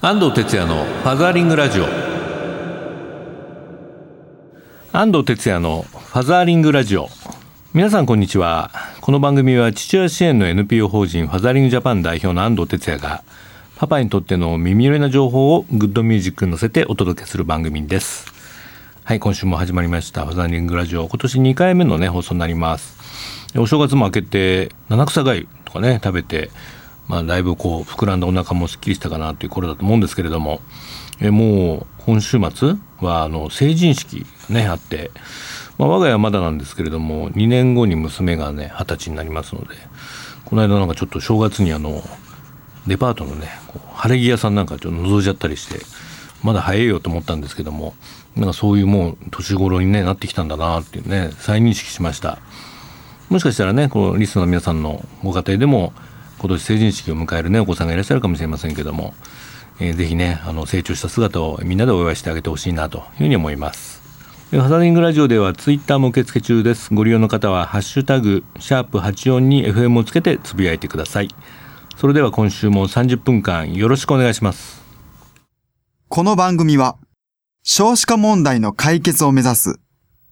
安藤哲也のファザーリングラジオ。安藤哲也のファザーリングラジオ。皆さんこんにちは。この番組は父親支援の NPO 法人ファザーリングジャパン代表の安藤哲也がパパにとっての耳寄りな情報をグッドミュージックに乗せてお届けする番組です。はい今週も始まりました。ファザーリングラジオ。今年2回目のね放送になります。お正月も明けて七草がゆとかね食べてまあだいぶこう膨らんだお腹もすっきりしたかなという頃だと思うんですけれどもえもう今週末はあの成人式ねあって、まあ、我が家はまだなんですけれども2年後に娘がね二十歳になりますのでこの間なんかちょっと正月にあのデパートのねこう晴れ着屋さんなんかちょっと覗いちゃったりしてまだ早いよと思ったんですけどもなんかそういうもう年頃に、ね、なってきたんだなっていうね再認識しました。もしかしたらねこのリスナーの皆さんのご家庭でも今年成人式を迎えるねお子さんがいらっしゃるかもしれませんけどもえー、ぜひねあの成長した姿をみんなでお祝いしてあげてほしいなというふうに思います。ファザリングラジオではツイッターも受付中です。ご利用の方はハッシュタグシャープ84に FM をつけてつぶやいてください。それでは今週も30分間よろしくお願いします。この番組は少子化問題の解決を目指す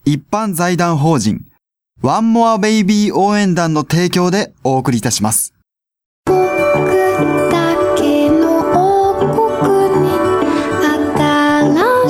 一般財団法人ワンモアベイビー応援団の提供でお送りいたします。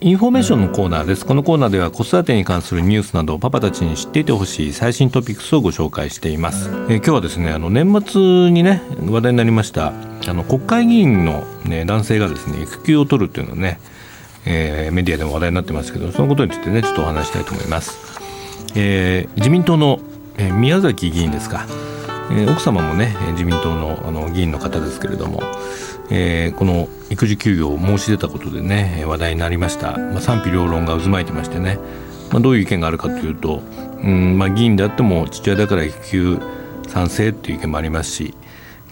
インフォメーションのコーナーです。このコーナーでは子育てに関するニュースなどパパたちに知っていてほしい最新トピックスをご紹介しています、えー、今日はですねあの年末にね話題になりましたあの国会議員の、ね、男性がですね育休を取るっていうのね、えー、メディアでも話題になってますけどそのことについてねちょっとお話したいと思います、えー、自民党の、えー、宮崎議員ですか。え、奥様もね自民党のあの議員の方ですけれども、えー、この育児休業を申し出たことでね話題になりました、まあ、賛否両論が渦巻いてましてね、まあ、どういう意見があるかというと、うんまあ、議員であっても父親だから育休賛成っていう意見もありますし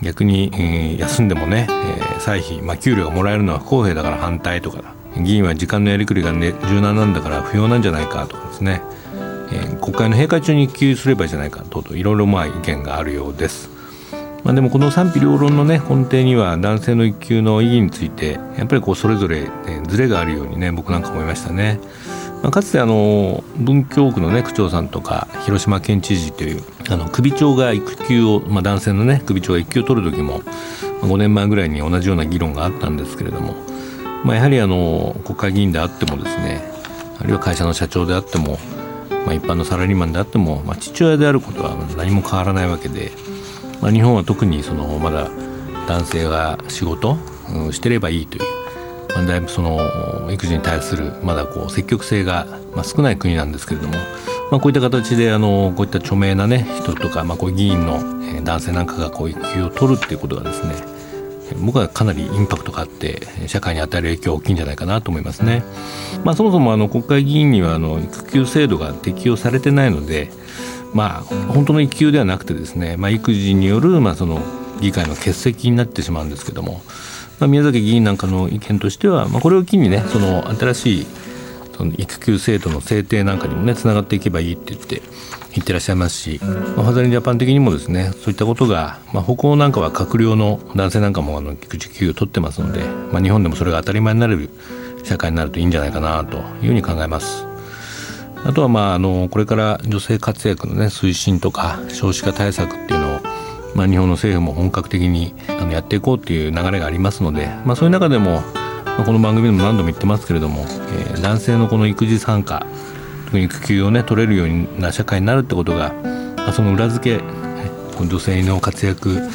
逆に、えー、休んでもね、えー、歳費、まあ、給料がもらえるのは不公平だから反対とか議員は時間のやりくりが、ね、柔軟なんだから不要なんじゃないかとかですね、えー、国会の閉会中に育休すればいいじゃないかといろいろまあ意見があるようです。まあ、でもこの賛否両論の、ね、根底には男性の育休の意義についてやっぱりこうそれぞれ、ね、ズレがあるようにね僕なんか思いましたね。まあ、かつてあの文京区の、ね、区長さんとか広島県知事というあの首長が育休を、まあ、男性の、ね、首長が育休を取る時も5年前ぐらいに同じような議論があったんですけれども、まあ、やはりあの国会議員であってもですねあるいは会社の社長であっても、まあ、一般のサラリーマンであっても、まあ、父親であることは何も変わらないわけで。まあ、日本は特にそのまだ男性が仕事、うん、してればいいという、まあ、だいぶその育児に対するまだこう積極性が、まあ、少ない国なんですけれども、まあ、こういった形であのこういった著名な、ね、人とか、まあ、こう議員の男性なんかがこう育休を取るっていうことがですね僕はかなりインパクトがあって社会に与える影響大きいんじゃないかなと思いますね。まあ、そもそもあの国会議員にはあの育休制度が適用されてないので、まあ本当の育休ではなくてですね、まあ、育児による、まあ、その議会の欠席になってしまうんですけども、まあ、宮崎議員なんかの意見としては、まあ、これを機にねその新しいその育休制度の制定なんかにもねつながっていけばいいって言って言ってらっしゃいますし、まあ、ファザリンジャパン的にもですねそういったことが、まあ、歩行なんかは閣僚の男性なんかもあの育児休業を取ってますので、まあ、日本でもそれが当たり前になれる社会になるといいんじゃないかなというふうに考えます。あとはまああのこれから女性活躍のね推進とか少子化対策っていうのをまあ、日本の政府も本格的にあのやっていこうっていう流れがありますので、まあ、そういう中でも、まあ、この番組でも何度も言ってますけれども、えー、男性のこの育児参加特に育休をね取れるような社会になるってことが、まあ、その裏付け女性の活躍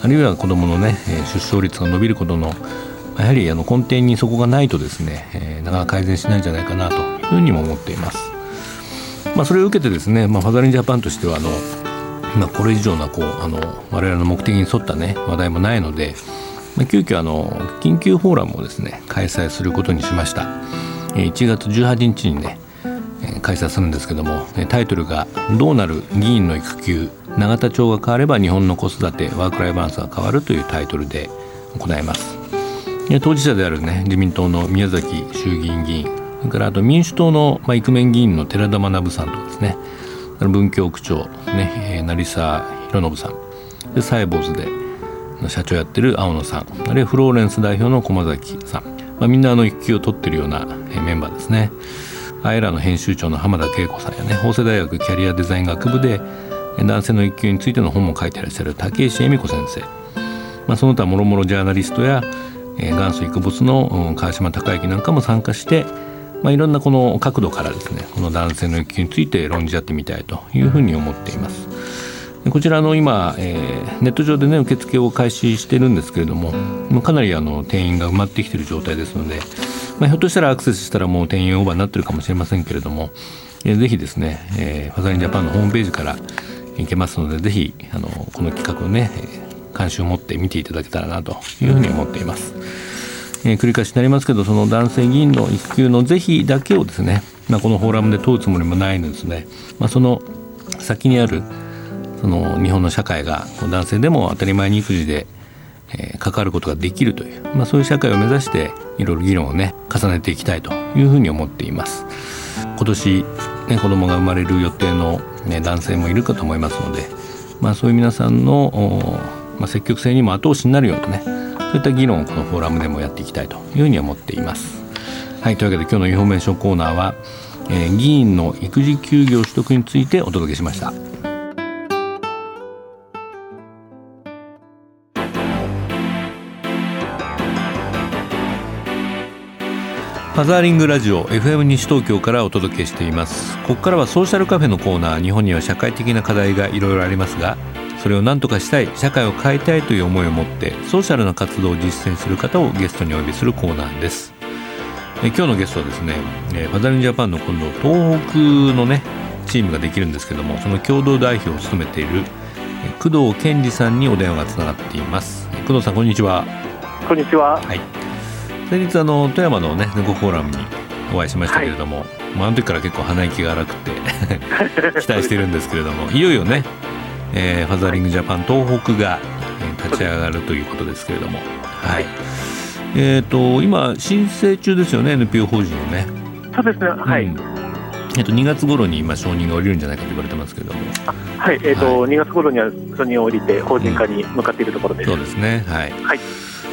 あるいは子どものね出生率が伸びることのやはりあの根底にそこがないとですね、えー、なかなか改善しないんじゃないかなというふうにも思っています。まあ、それを受けてですね、まあ、ファザリンジャパンとしてはあの、まあ、これ以上なこうあの我々の目的に沿ったね話題もないので、まあ、急遽あの緊急フォーラムをですね開催することにしました。1月18日にね開催するんですけどもタイトルが「どうなる議員の育休永田町が変われば日本の子育てワークライバランスが変わる」というタイトルで行います。当事者であるね自民党の宮崎衆議院議員それからあと民主党の、まあ、イクメン議員の寺田学さんとかですね。文京区長、ね、成沢博信さん。でサイボーズで社長やってる青野さん。あるいはフローレンス代表の駒崎さん、まあ、みんなあの育休を取ってるようなメンバーですね。アイラの編集長の浜田恵子さんやね。法政大学キャリアデザイン学部で男性の育休についての本も書いていらっしゃる竹石恵美子先生、まあ、その他もろもろジャーナリストや元祖育物の川島孝之なんかも参加してまあ、いろんなこの角度からですねこの男性の育休について論じ合ってみたいというふうに思っています。こちらの今、えー、ネット上でね受付を開始してるんですけれどもまあかなりあの定員が埋まってきている状態ですので、まあ、ひょっとしたらアクセスしたらもう定員オーバーになってるかもしれませんけれども、えー、ぜひですね、えー、ファザリンジャパンのホームページから行けますのでぜひあのこの企画をね関心を持って見ていただけたらなというふうに思っています。えー、繰り返しになりますけどその男性議員の育休の是非だけをですね、まあ、このフォーラムで問うつもりもないのですね、まあ、その先にあるその日本の社会が男性でも当たり前に育児で、えー、関わることができるという、まあ、そういう社会を目指していろいろ議論をね重ねていきたいというふうに思っています。今年、ね、子供が生まれる予定の、ね、男性もいるかと思いますので、まあ、そういう皆さんの、まあ、積極性にも後押しになるようなねそういった議論をこのフォーラムでもやっていきたいというふうに思っています。はいというわけで今日のインフォメーションコーナーは、えー、議員の育児休業取得についてお届けしました。ファザーリングラジオ FM 西東京からお届けしていますここからはソーシャルカフェのコーナー日本には社会的な課題がいろいろありますがそれを何とかしたい社会を変えたいという思いを持ってソーシャルな活動を実践する方をゲストにお呼びするコーナーです。え今日のゲストはですね、えファザリンジャパンの今度東北のねチームができるんですけどもその共同代表を務めている工藤健二さんにお電話がつながっています。工藤さんこんにちは。こんにちは。はい。先日あの富山のね猫フォーラムにお会いしましたけれども、はい、まあ、あの時から結構鼻息が荒くて 期待してるんですけれどもいよいよねえー、ファザリングジャパン東北が、えー、立ち上がるということですけれども、はい。えーと、今、申請中ですよね、NPO 法人をね。そうですね、はい、うん。えっと、2月頃に今、承認が下りるんじゃないかと言われてますけれども、はい、えーとはい、2月頃には承認を下りて、法人化に向かっているところです。うん、そうですね、はい、はい。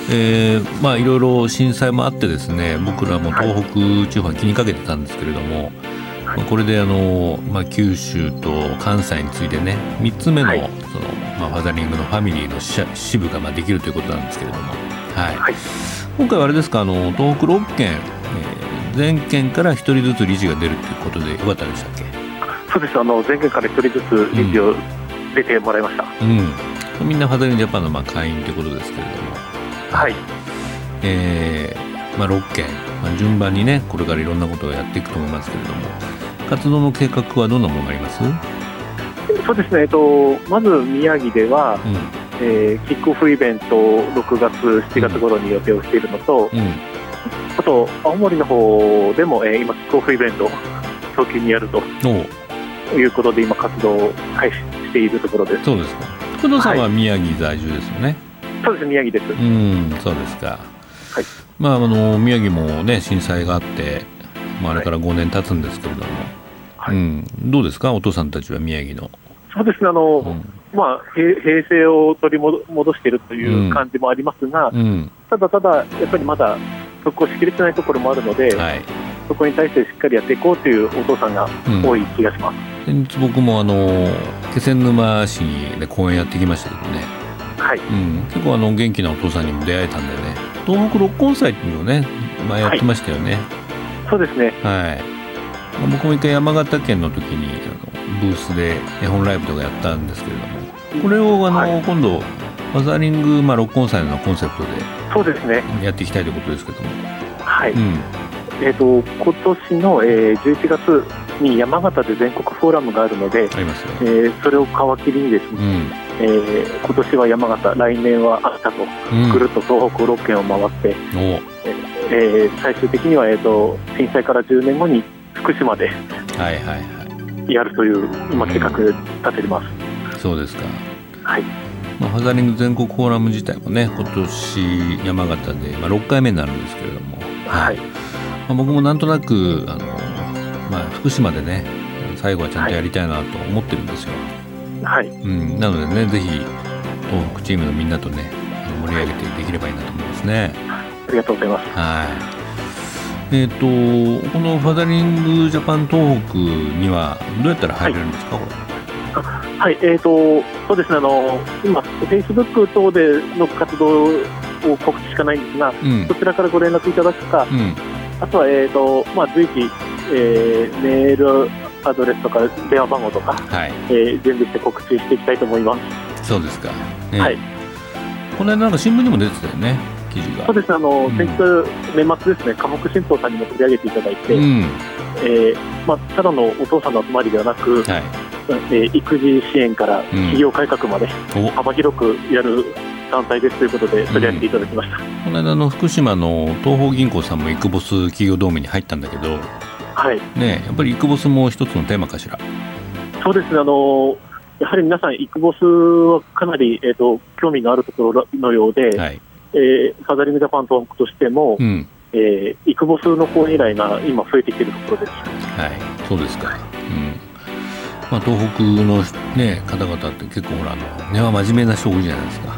えーまあ、いろいろ震災もあってですね僕らも東北地方に気にかけてたんですけれども、まあ、これであの、まあ、九州と関西についてね3つ目の,、そのまあ、ファザリングのファミリーの支部がまあできるということなんですけれども、はい、はい、今回はあれですかあの東北6県、えー、全県から1人ずつ理事が出るということでよかったでしたっけ？そうです。あの全県から1人ずつ理事を出てもらいました、うん、うん、みんなファザリングジャパンのまあ会員ということですけれども。はい。えーまあ、6県、まあ、順番にねこれからいろんなことをやっていくと思いますけれども活動の計画はどんなものがあります？そうですね、えっと、まず宮城では、うん、えー、キックオフイベントを6月、7月頃に予定をしているのと、うん、あと青森の方でも、えー、今、キックオフイベントを早期にやるということで、今、活動を開始しているところです。そうですか。工藤さんは宮城在住ですよね、はい、そうです、宮城です。うんそうですか、はい。まあ、あの宮城も、ね、震災があって、まあ、あれから5年経つんですけれども、はい、うん、どうですか、お父さんたちは宮城の。そうですねあの、うん、まあ、平成を取り戻しているという感じもありますが、うん、ただただ、やっぱりまだ復興しきれてないところもあるので、はい、そこに対してしっかりやっていこうというお父さんが多い気がします、うん、先日、僕もあの気仙沼市で公演やってきましたけどね、はい。うん、結構あの元気なお父さんにも出会えたんでね、東北六根祭っていうのをね、前やってましたよね。はいそうですね。はい。僕も一回山形県の時にあのブースで絵本ライブとかやったんですけれども、これをあの、はい、今度マザリングまあ六根祭のコンセプトでそうですねやっていきたいということですけども。はい。うん、えっ、ー、と今年の、えー、11月に山形で全国フォーラムがあるので、ありますね、えー、それを皮切りにですね、うん、えー、今年は山形、来年は秋田と、ぐるっと東北6県を回って、えー、最終的には、えーと、震災から10年後に福島でやるという今計画立ててます、うん、そうですか。はい。まあ、ファザリング全国フォーラム自体もね今年山形で、まあ、6回目になるんですけれども、はい。まあ、僕もなんとなくあの、まあ、福島でね最後はちゃんとやりたいなと思ってるんですよ。はい、うん、なのでねぜひ東北チームのみんなとね盛り上げてできればいいなと思いますね。ありがとうございます。はい。えっ、ー、とこのファザリングジャパン東北にはどうやったら入れるんですか、はい、これ。はい、えーと、そうですねあの今、フェイスブック等での活動を告知しかないんですが、うん、そちらからご連絡いただくか、うん、あとは、えーとまあ、随時、えー、メールアドレスとか電話番号とか、はいえー、準備して告知していきたいと思います。そうですか、ね、はい、この間、なんか新聞にも出てたよね。記事が。そうですあの、うん、先日、年末ですね、河北新報さんにも取り上げていただいて、うん、えー、まあ、ただのお父さんの集まりではなく、はい。えー、育児支援から企業改革まで幅広くやる団体ですということで取り上げていただきました、うん、この間の福島の東方銀行さんもイクボス企業同盟に入ったんだけど、はい。ね、やっぱりイクボスも一つのテーマかしら。そうですねあのやはり皆さん、イクボスはかなり、えーと、興味のあるところのようで、はいえー、ファザリングジャパン東北としても、うん、えー、イクボスの講演依頼が今、増えてきているところです。はい、そうですか、うん。まあ、東北の、ね、方々って結構ほらあの根は真面目な人多いじゃないですか。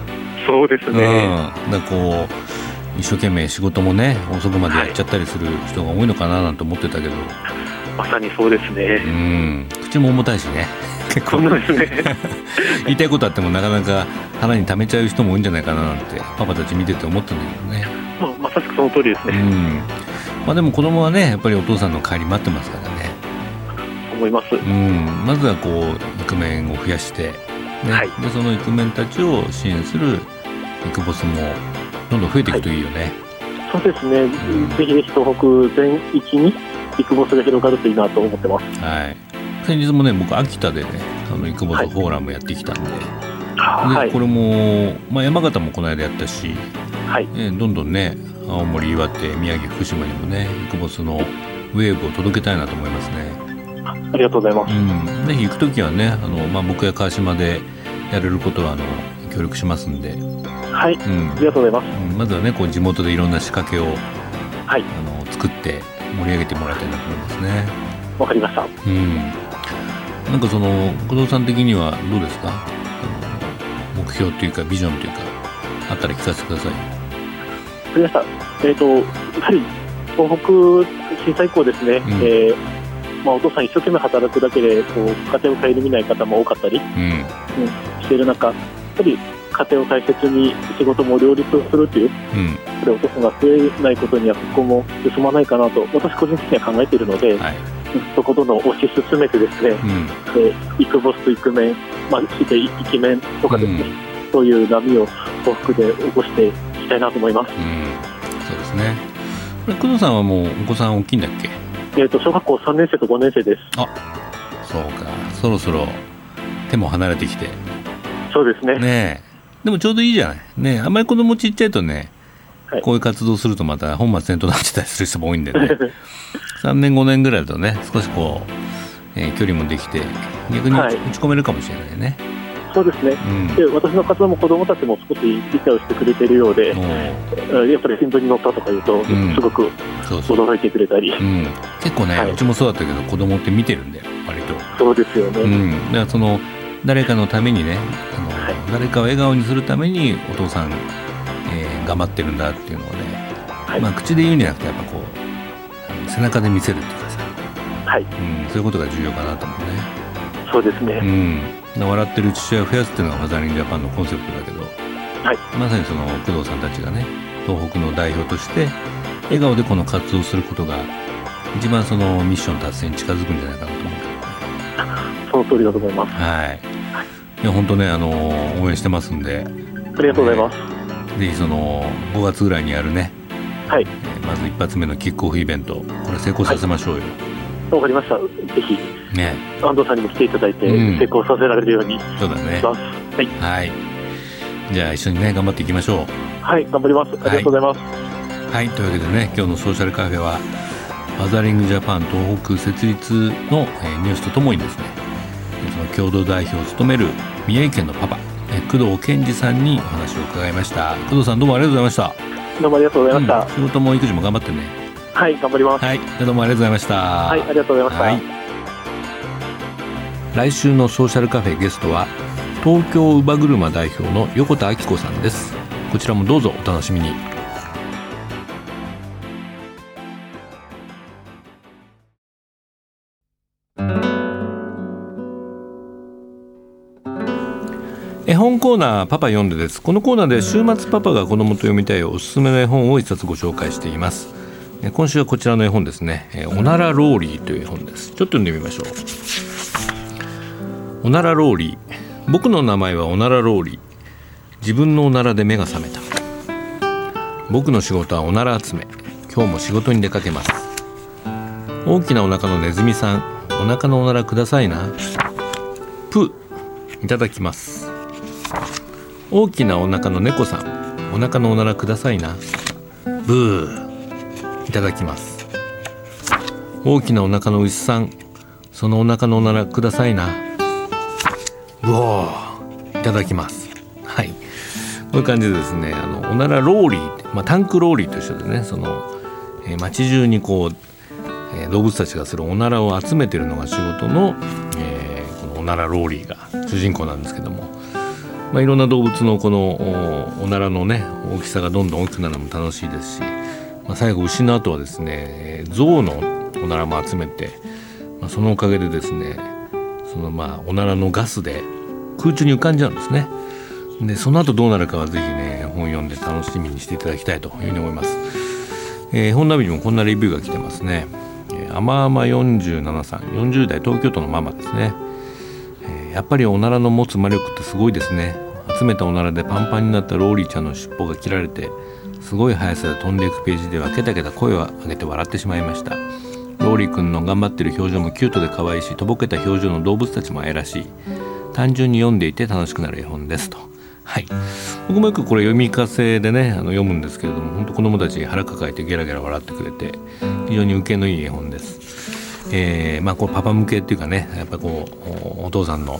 そうですね、うん、だこう一生懸命仕事もね遅くまでやっちゃったりする人が多いのかななんて思ってたけど、はい、まさにそうですね、うん、口も重たいしね結構ですね。言いたいことあってもなかなか腹に溜めちゃう人も多いんじゃないかななんてパパたち見てて思ったんだけどね、まあ、まさしくその通りですね、うん。まあ、でも子供はねやっぱりお父さんの帰り待ってますからね。思います、うん、まずはこうイクメンを増やして、ね、はい、でそのイクメンたちを支援するイクボスもどんどん増えていくといいよね、はい、そうですね、うん、ぜひぜひ東北全域にイクボスが広がるといいなと思ってます、はい、先日もね僕秋田でねあのイクボスフォーラムやってきたんではい、でこれも、まあ、山形もこの間やったし、はいえどんどんね青森岩手宮城福島にもねイクボスのウェーブを届けたいなと思いますね。ありがとうございます。うん、ぜひ行く時はね、あのまあ僕や川島でやれることはあの協力しますんで。はい。うん、ありがとうございます。うん、まずはね、こう地元でいろんな仕掛けを、はい、あの作って盛り上げてもらいたいなと思いますね。わかりました。うん。なんかその工藤さん的にはどうですか？目標というかビジョンというかあったら聞かせてください。わかりました。えっ、ー、とやはり東北震災以降ですね。うん、えーまあ、お父さん一生懸命働くだけでこう家庭を顧みない方も多かったり、うん、うん、している中やっぱり家庭を大切に仕事も両立をするという、うん、それお父さんが増えないことには復興も進まないかなと私個人的には考えているので、はい、そこどんどん推し進めてですね、うん、えイクボスとイクメン、まあ、してイケメンとかですね、うん、そういう波を東北で起こしていきたいなと思います。うん、そうですね。工藤さんはもうお子さん大きいんだっけ？えーと、小学校3年生と5年生です。あそうか。そろそろ手も離れてきて。そうですね。ねでもちょうどいいじゃない。ねあんまり子供ちっちゃいとね、はい、こういう活動するとまた本末転倒になってたりする人も多いんでね 3年5年ぐらいだとね少しこう、えー、距離もできて逆に打ち込めるかもしれないね、はいそうですね、うん、で私の活動も子どもたちも少し理解をしてくれているようで、やっぱり新聞に載ったとか言うと、すごく驚いてくれたり、結構ね、はい、うちもそうだったけど、子供って見てるんだよ、割と。そうですよね、うん、だからその誰かのためにねあの、はい、誰かを笑顔にするためにお父さん、えー、頑張ってるんだっていうのをね、はい、まあ、口で言うんじゃなくてやっぱこう背中で見せるっていうかさ、はい。うん、そういうことが重要かなと思うね。そうですね、うん。笑ってる父親を増やすっていうのがファザリングジャパンのコンセプトだけど、はい、まさにその工藤さんたちがね東北の代表として笑顔でこの活動することが一番そのミッション達成に近づくんじゃないかなと思うけどね。その通りだと思います。はい、い。や本当ねあの応援してますんで。ありがとうございます、ぜひその5月ぐらいにやるね。はい、まず一発目のキックオフイベントこれ成功させましょうよ、はいわかりました。ぜひ、ね、安藤さんにも来ていただいて、成功させられるように、そうだね。はい。はい。じゃあ一緒にね頑張っていきましょう。はい、頑張ります。ありがとうございます。はい、はい、というわけでね今日のソーシャルカフェはファザリングジャパン東北設立の、えー、ニュースとともにですねその共同代表を務める宮城県のパパ、えー、工藤健二さんにお話を伺いました工藤さんどうもありがとうございましたどうもありがとうございました、うん、仕事も育児も頑張ってね。はい頑張ります。はいどうもありがとうございました。はいありがとうございました、はい、来週のソーシャルカフェゲストは東京乳母車代表の横田明子さんです。こちらもどうぞお楽しみに絵本コーナーパパ読んでです。このコーナーで週末パパが子供と読みたいおすすめの絵本を一冊ご紹介しています。今週はこちらの絵本ですね。おならローリーという本です。ちょっと読んでみましょう。おならローリー。僕の名前はおならローリー。自分のおならで目が覚めた。僕の仕事はおなら集め。今日も仕事に出かけます。大きなお腹のネズミさんお腹のおならくださいな。プいただきます。大きなお腹の猫さんお腹のおならくださいな。ブーいただきます。大きなお腹の牛さんそのお腹のおならくださいな。ブオーいただきます。はい。こういう感じでですねあのおならローリー、まあ、タンクローリーと一緒でねその、えー、街中にこう、えー、動物たちがするおならを集めてるのが仕事の、えー、このおならローリーが主人公なんですけども、まあ、いろんな動物のこのおならのね大きさがどんどん大きくなるのも楽しいですし、まあ、最後牛の後はですね象のおならも集めて、まあ、そのおかげでですねそのまあおならのガスで空中に浮かんじゃうんですね。でその後どうなるかはぜひね本読んで楽しみにしていただきたいというふうに思います、絵本ナビにもこんなレビューが来てますね、えー、甘々47さん40代東京都のママですね、やっぱりおならの持つ魔力ってすごいですね集めたおならでパンパンになったローリーちゃんの尻尾が切られてすごい速さで飛んでいくページではケタケタ声を上げて笑ってしまいましたローリーくんの頑張ってる表情もキュートで可愛いしとぼけた表情の動物たちも愛らしい単純に読んでいて楽しくなる絵本ですと。はい、僕もよくこれ読み聞かせでねあの読むんですけれども本当子供たち腹抱えてゲラゲラ笑ってくれて非常に受けのいい絵本です。えー、まあこうパパ向けっていうかねやっぱこうお父さんの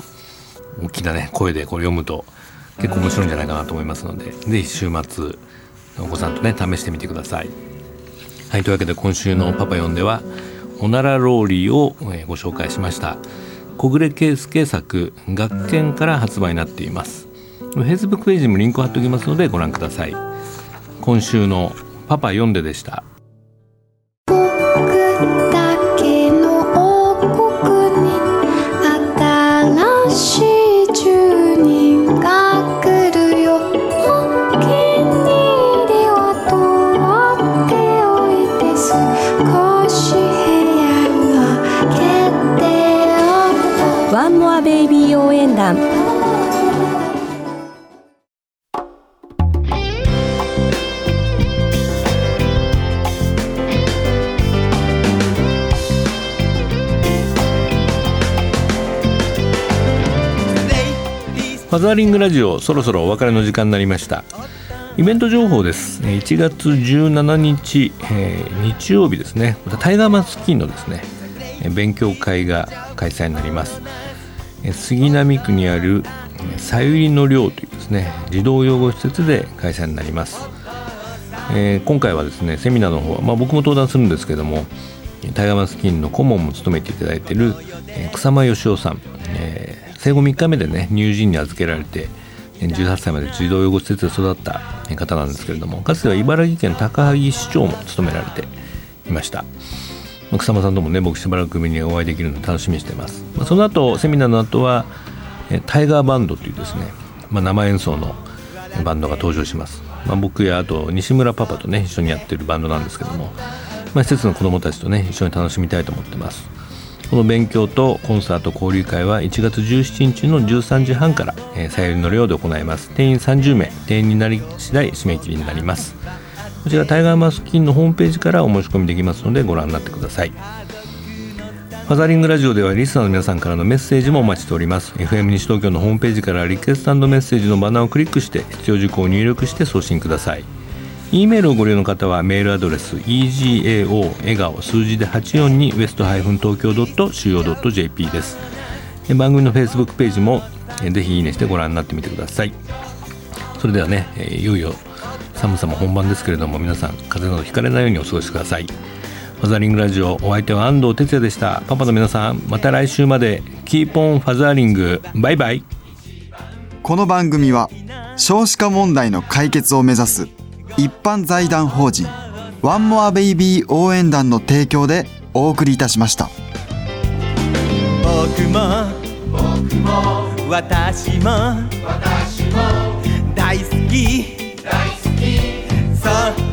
大きなね声でこれ読むと結構面白いんじゃないかなと思いますので是非週末お子さんとね試してみてください。はいというわけで今週の「パパ読んでは」おならローリーをご紹介しました。小暮圭介作学研から発売になっています Facebook ページにもリンクを貼っておきますのでご覧ください今週のパパ読んででしたファザーリングラジオそろそろお別れの時間になりました。イベント情報です。1月17日、えー、日曜日ですね。またタイガーマスキンのですね勉強会が開催になります。杉並区にあるさゆりの寮というですね児童養護施設で開催になります、えー、今回はですねセミナーの方は、まあ、僕も登壇するんですけどもタイガーマスキンの顧問も務めていただいている草間義雄さん、え生後3日目でね乳児院に預けられて18歳まで児童養護施設で育った方なんですけれどもかつては茨城県高萩市長も務められていました。草間さんともね僕しばらく目にお会いできるので楽しみにしていますその後セミナーの後はタイガーバンドというですね、まあ、生演奏のバンドが登場します、まあ、僕やあと西村パパとね一緒にやってるバンドなんですけども、まあ、施設の子どもたちとね一緒に楽しみたいと思ってます。この勉強とコンサート交流会は1月17日の13時半から、えー、さゆりの寮で行います。定員30名。定員になり次第締め切りになります。こちらタイガーマスキンのホームページからお申し込みできますのでご覧になってください。ファザリングラジオではリスナーの皆さんからのメッセージもお待ちしております。FM 西東京のホームページからリクエストメッセージのバナーをクリックして必要事項を入力して送信ください。E メールをご利用の方はメールアドレス egao 笑顔数字で84に west-tokyo.co.jp です。番組の Facebook ページもぜひいいねしてご覧になってみてください。それではねいよいよ寒さも本番ですけれども皆さん風邪などひかれないようにお過ごしください。ファザリングラジオお相手は安藤哲也でした。パパの皆さんまた来週まで Keep on fathering。バイバイ。この番組は少子化問題の解決を目指す一般財団法人ワンモアベイビー応援団の提供でお送りいたしました。僕も僕も私も私も大好き。大好き。そう